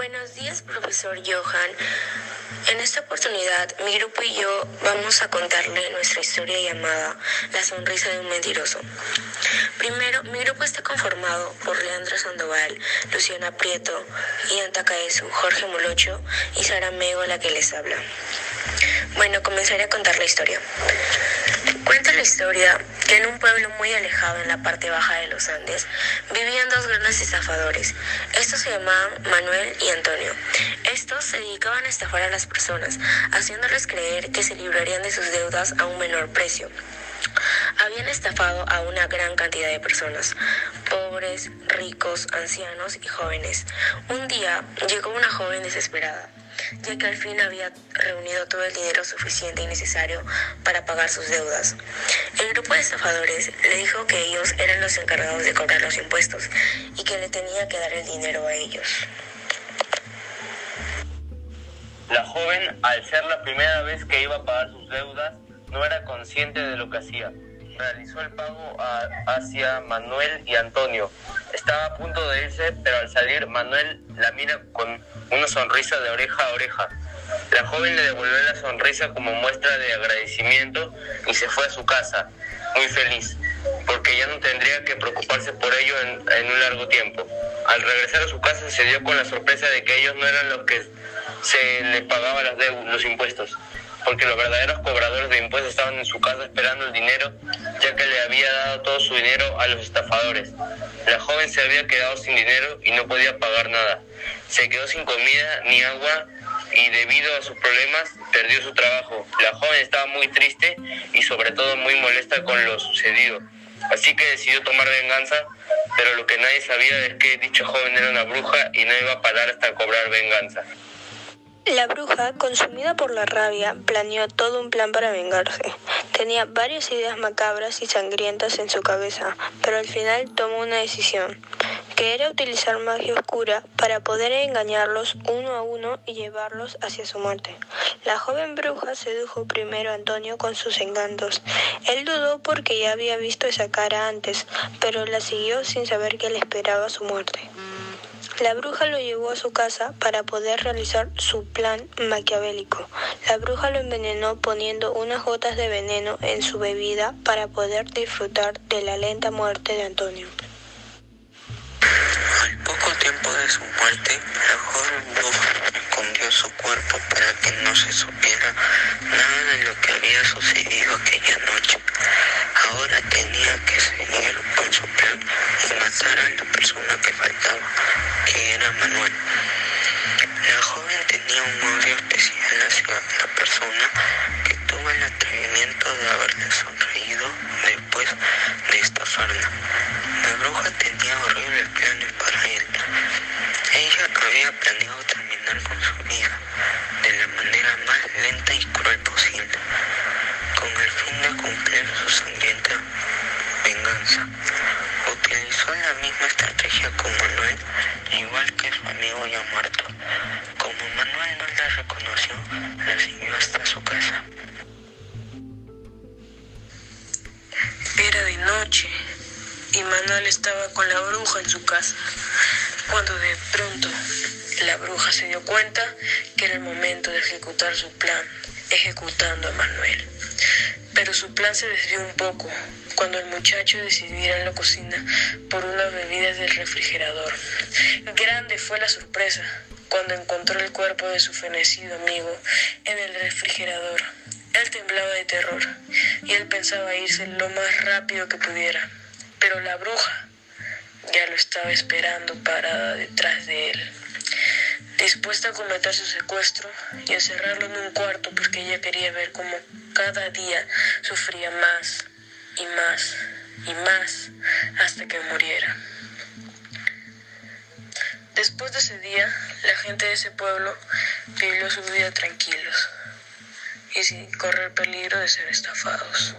Buenos días, profesor Johan. En esta oportunidad, mi grupo y yo vamos a contarle nuestra historia llamada La sonrisa de un mentiroso. Primero, mi grupo está conformado por Leandro Sandoval, Luciana Prieto, Ian Takaesu, Jorge Molocho y Sara Mego, la que les habla. Bueno, comenzaré a contar la historia. Cuenta la historia que en un pueblo muy alejado en la parte baja de los Andes vivían dos grandes estafadores. Estos se llamaban Manuel y Antonio. Estos se dedicaban a estafar a las personas, haciéndoles creer que se librarían de sus deudas a un menor precio habían estafado a una gran cantidad de personas, pobres, ricos, ancianos y jóvenes. Un día llegó una joven desesperada ya que al fin había reunido todo el dinero suficiente y necesario para pagar sus deudas. El grupo de estafadores le dijo que ellos eran los encargados de cobrar los impuestos y que le tenía que dar el dinero a ellos. La joven, al ser la primera vez que iba a pagar sus deudas, no era consciente de lo que hacía. Realizó el pago hacia Manuel y Antonio. Estaba a punto de irse, pero al salir Manuel la mira con una sonrisa de oreja a oreja. La joven le devolvió la sonrisa como muestra de agradecimiento y se fue a su casa, muy feliz, porque ya no tendría que preocuparse por ello en, un largo tiempo. Al regresar a su casa se dio con la sorpresa de que ellos no eran los que se le pagaban los impuestos, porque los verdaderos cobradores de impuestos estaban en su casa esperando el dinero, ya que le había dado todo su dinero a los estafadores. La joven se había quedado sin dinero y no podía pagar nada se quedó sin comida ni agua y debido a sus problemas perdió su trabajo. La joven estaba muy triste y sobre todo muy molesta con lo sucedido. Así que decidió tomar venganza, pero lo que nadie sabía es que dicha joven era una bruja y no iba a parar hasta cobrar venganza. La bruja, consumida por la rabia, planeó todo un plan para vengarse. Tenía varias ideas macabras y sangrientas en su cabeza, pero al final tomó una decisión que era utilizar magia oscura para poder engañarlos uno a uno y llevarlos hacia su muerte. La joven bruja sedujo primero a Antonio con sus encantos. Él dudó porque ya había visto esa cara antes, pero la siguió sin saber que le esperaba su muerte. La bruja lo llevó a su casa para poder realizar su plan maquiavélico. La bruja lo envenenó poniendo unas gotas de veneno en su bebida para poder disfrutar de la lenta muerte de Antonio tiempo de su muerte, la joven bruja escondió su cuerpo para que no se supiera nada de lo que había sucedido aquella noche. Ahora tenía que la persona que tuvo el atrevimiento de haberle sonreído después de estafarla. La bruja tenía horribles planes para él. Ella había planeado terminar con su vida de la manera más lenta y cruel posible, con el fin de cumplir su sangrienta venganza. Utilizó la misma estrategia con Manuel, igual que su amigo ya muerto. Manuel estaba con la bruja en su casa cuando de pronto la bruja se dio cuenta que era el momento de ejecutar su plan, ejecutando a Manuel. Pero su plan se desvió un poco cuando el muchacho decidió ir a la cocina por unas bebidas del refrigerador. Grande fue la sorpresa cuando encontró el cuerpo de su fenecido amigo en el refrigerador. Él temblaba de terror y él pensaba irse lo más rápido que pudiera. Pero la bruja ya lo estaba esperando parada detrás de él, dispuesta a cometer su secuestro y encerrarlo en un cuarto porque ella quería ver cómo cada día sufría más y más y más hasta que muriera. Después de ese día, la gente de ese pueblo vivió su vida tranquilos y sin correr peligro de ser estafados.